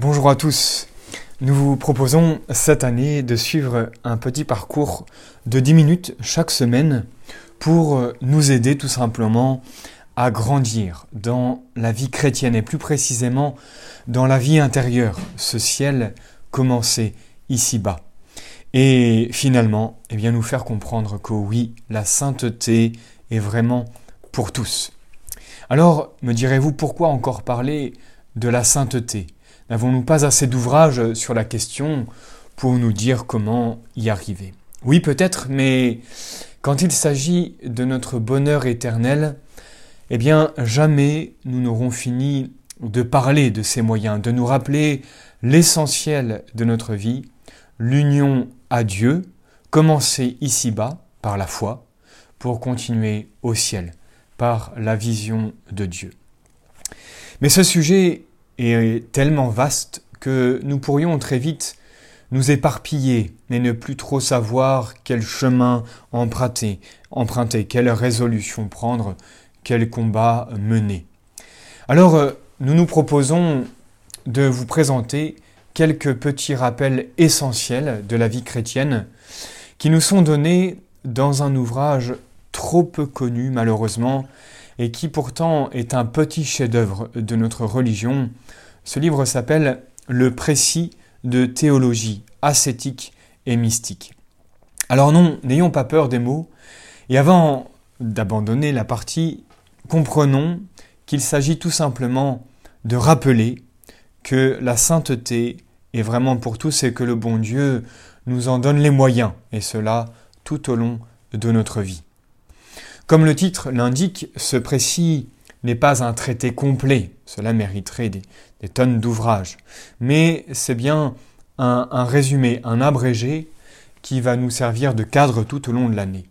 Bonjour à tous. Nous vous proposons cette année de suivre un petit parcours de 10 minutes chaque semaine pour nous aider tout simplement à grandir dans la vie chrétienne et plus précisément dans la vie intérieure, ce ciel commencé ici-bas. Et finalement, eh bien, nous faire comprendre que oui, la sainteté est vraiment pour tous. Alors, me direz-vous, pourquoi encore parler de la sainteté? N'avons-nous pas assez d'ouvrages sur la question pour nous dire comment y arriver? Oui, peut-être, mais quand il s'agit de notre bonheur éternel, eh bien, jamais nous n'aurons fini de parler de ces moyens, de nous rappeler l'essentiel de notre vie, l'union à Dieu, commencer ici-bas par la foi, pour continuer au ciel par la vision de Dieu. Mais ce sujet est tellement vaste que nous pourrions très vite nous éparpiller et ne plus trop savoir quel chemin emprunter, emprunter quelle résolution prendre, quel combat mener. Alors, euh, nous nous proposons de vous présenter quelques petits rappels essentiels de la vie chrétienne qui nous sont donnés dans un ouvrage trop peu connu malheureusement et qui pourtant est un petit chef-d'œuvre de notre religion, ce livre s'appelle Le précis de théologie ascétique et mystique. Alors non, n'ayons pas peur des mots, et avant d'abandonner la partie, comprenons qu'il s'agit tout simplement de rappeler que la sainteté est vraiment pour tous et que le bon Dieu nous en donne les moyens, et cela tout au long de notre vie. Comme le titre l'indique, ce précis n'est pas un traité complet, cela mériterait des, tonnes d'ouvrages, mais c'est bien un, résumé, un abrégé qui va nous servir de cadre tout au long de l'année.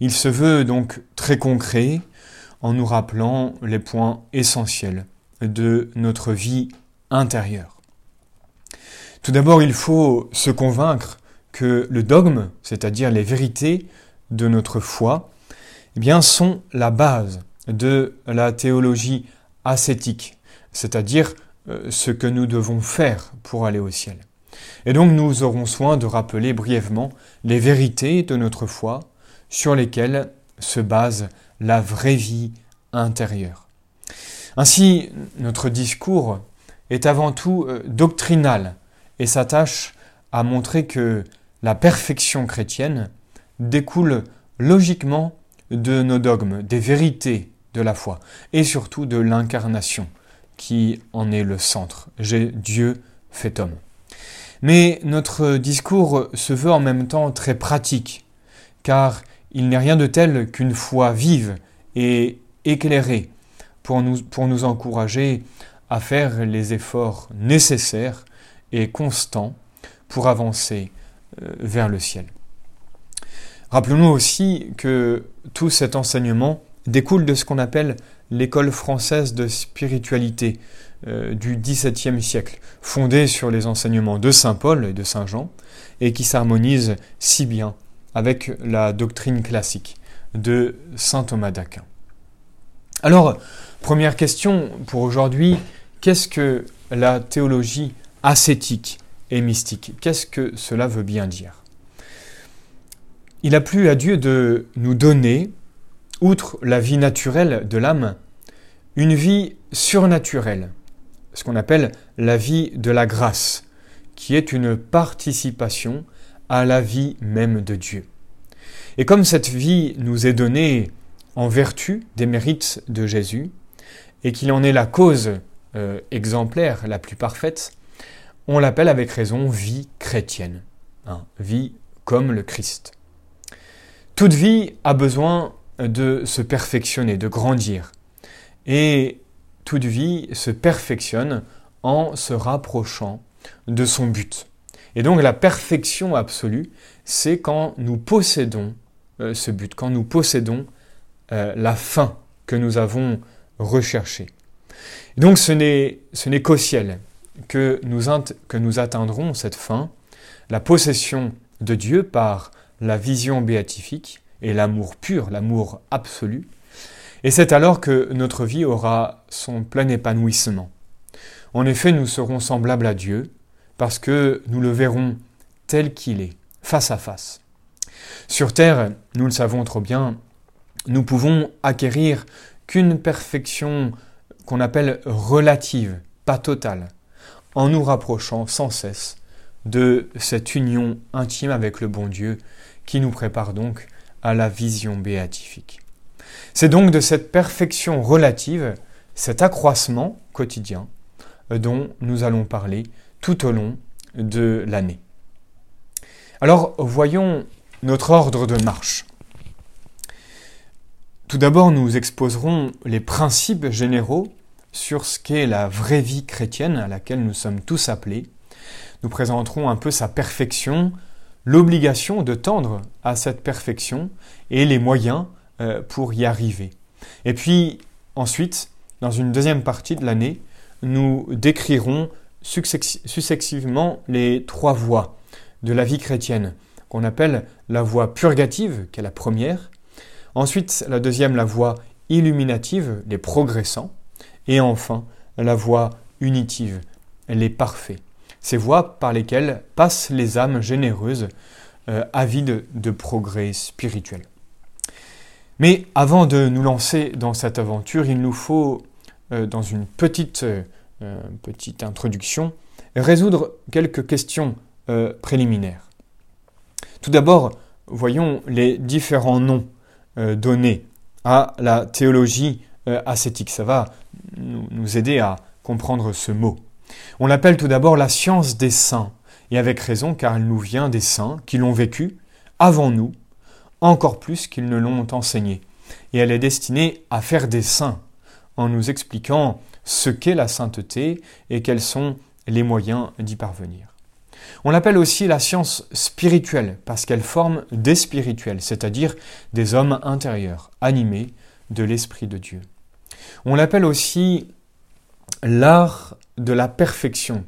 Il se veut donc très concret en nous rappelant les points essentiels de notre vie intérieure. Tout d'abord, il faut se convaincre que le dogme, c'est-à-dire les vérités de notre foi, eh bien, sont la base de la théologie ascétique, c'est-à-dire euh, ce que nous devons faire pour aller au ciel. Et donc nous aurons soin de rappeler brièvement les vérités de notre foi sur lesquelles se base la vraie vie intérieure. Ainsi, notre discours est avant tout euh, doctrinal et s'attache à montrer que la perfection chrétienne découle logiquement de nos dogmes, des vérités de la foi et surtout de l'incarnation qui en est le centre. J'ai Dieu fait homme. Mais notre discours se veut en même temps très pratique, car il n'est rien de tel qu'une foi vive et éclairée pour nous, pour nous encourager à faire les efforts nécessaires et constants pour avancer euh, vers le ciel. Rappelons-nous aussi que tout cet enseignement découle de ce qu'on appelle l'école française de spiritualité euh, du XVIIe siècle, fondée sur les enseignements de Saint Paul et de Saint Jean, et qui s'harmonise si bien avec la doctrine classique de Saint Thomas d'Aquin. Alors, première question pour aujourd'hui, qu'est-ce que la théologie ascétique et mystique? Qu'est-ce que cela veut bien dire? Il a plu à Dieu de nous donner, outre la vie naturelle de l'âme, une vie surnaturelle, ce qu'on appelle la vie de la grâce, qui est une participation à la vie même de Dieu. Et comme cette vie nous est donnée en vertu des mérites de Jésus, et qu'il en est la cause euh, exemplaire, la plus parfaite, on l'appelle avec raison vie chrétienne, hein, vie comme le Christ. Toute vie a besoin de se perfectionner, de grandir. Et toute vie se perfectionne en se rapprochant de son but. Et donc la perfection absolue, c'est quand nous possédons euh, ce but, quand nous possédons euh, la fin que nous avons recherchée. donc ce n'est qu'au ciel que nous, que nous atteindrons cette fin, la possession de Dieu par la vision béatifique et l'amour pur, l'amour absolu. Et c'est alors que notre vie aura son plein épanouissement. En effet, nous serons semblables à Dieu parce que nous le verrons tel qu'il est, face à face. Sur Terre, nous le savons trop bien, nous pouvons acquérir qu'une perfection qu'on appelle relative, pas totale, en nous rapprochant sans cesse de cette union intime avec le bon Dieu qui nous prépare donc à la vision béatifique. C'est donc de cette perfection relative, cet accroissement quotidien, euh, dont nous allons parler tout au long de l'année. Alors voyons notre ordre de marche. Tout d'abord, nous exposerons les principes généraux sur ce qu'est la vraie vie chrétienne à laquelle nous sommes tous appelés. Nous présenterons un peu sa perfection, l'obligation de tendre à cette perfection et les moyens euh, pour y arriver. Et puis ensuite, dans une deuxième partie de l'année, nous décrirons successivement les trois voies de la vie chrétienne, qu'on appelle la voie purgative, qui est la première, ensuite la deuxième, la voie illuminative, les progressants, et enfin la voie unitive, les parfaits. Ces voies par lesquelles passent les âmes généreuses, euh, avides de progrès spirituel. Mais avant de nous lancer dans cette aventure, il nous faut, euh, dans une petite, euh, petite introduction, résoudre quelques questions préliminaires. Tout d'abord, voyons les différents noms donnés à la théologie ascétique. Ça va nous, aider à comprendre ce mot. On l'appelle tout d'abord la science des saints, et avec raison car elle nous vient des saints qui l'ont vécu avant nous, encore plus qu'ils ne l'ont enseigné. Et elle est destinée à faire des saints, en nous expliquant ce qu'est la sainteté et quels sont les moyens d'y parvenir. On l'appelle aussi la science spirituelle, parce qu'elle forme des spirituels, c'est-à-dire des hommes intérieurs, animés de l'Esprit de Dieu. On l'appelle aussi l'art de la perfection,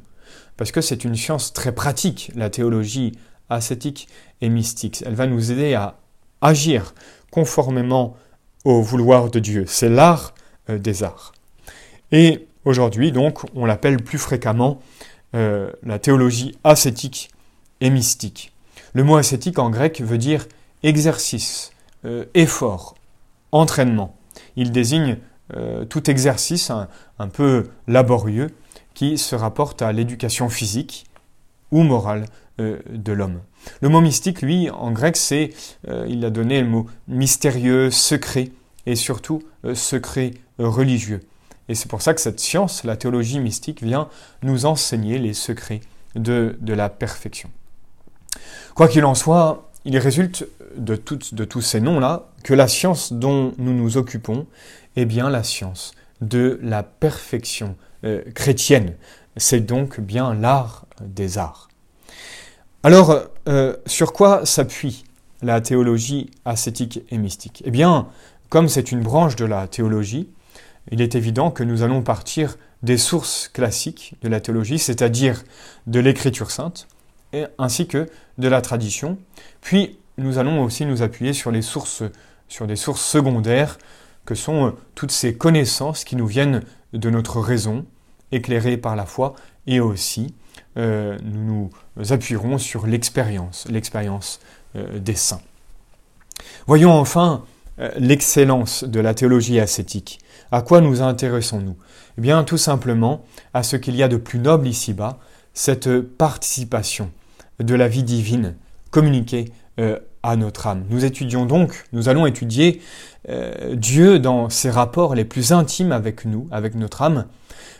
parce que c'est une science très pratique, la théologie ascétique et mystique. Elle va nous aider à agir conformément au vouloir de Dieu. C'est l'art euh, des arts. Et aujourd'hui, donc, on l'appelle plus fréquemment euh, la théologie ascétique et mystique. Le mot ascétique en grec veut dire exercice, euh, effort, entraînement. Il désigne euh, tout exercice un, peu laborieux qui se rapporte à l'éducation physique ou morale euh, de l'homme. Le mot mystique, lui, en grec, c'est, euh, il a donné le mot mystérieux, secret, et surtout secret religieux. Et c'est pour ça que cette science, la théologie mystique, vient nous enseigner les secrets de, la perfection. Quoi qu'il en soit, il résulte de, de tous ces noms-là que la science dont nous nous occupons est bien la science de la perfection euh, chrétienne. C'est donc bien l'art des arts. Alors, euh, sur quoi s'appuie la théologie ascétique et mystique? Eh bien, comme c'est une branche de la théologie, il est évident que nous allons partir des sources classiques de la théologie, c'est-à-dire de l'écriture sainte, ainsi que de la tradition. Puis, nous allons aussi nous appuyer sur, les sur des sources secondaires, que sont euh, toutes ces connaissances qui nous viennent de notre raison, éclairées par la foi, et aussi euh, nous nous appuierons sur l'expérience, l'expérience euh, des saints. Voyons enfin l'excellence de la théologie ascétique. À quoi nous intéressons-nous? Eh bien, tout simplement à ce qu'il y a de plus noble ici-bas, cette participation de la vie divine communiquée à notre âme. Nous étudions donc, nous allons étudier euh, Dieu dans ses rapports les plus intimes avec nous, avec notre âme,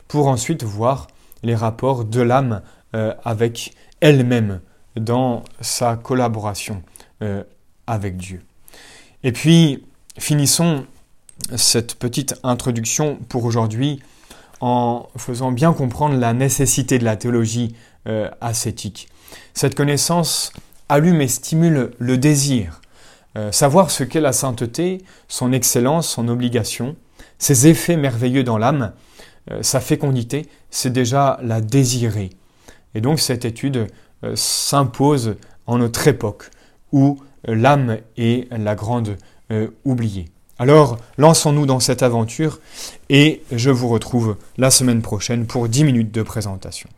pour ensuite voir les rapports de l'âme euh, avec elle-même dans sa collaboration euh, avec Dieu. Et puis, finissons cette petite introduction pour aujourd'hui en faisant bien comprendre la nécessité de la théologie ascétique. Cette connaissance allume et stimule le désir. Euh, savoir ce qu'est la sainteté, son excellence, son obligation, ses effets merveilleux dans l'âme, euh, sa fécondité, c'est déjà la désirer. Et donc cette étude euh, s'impose en notre époque où l'âme est la grande oubliée. Alors, lançons-nous dans cette aventure et je vous retrouve la semaine prochaine pour 10 minutes de présentation.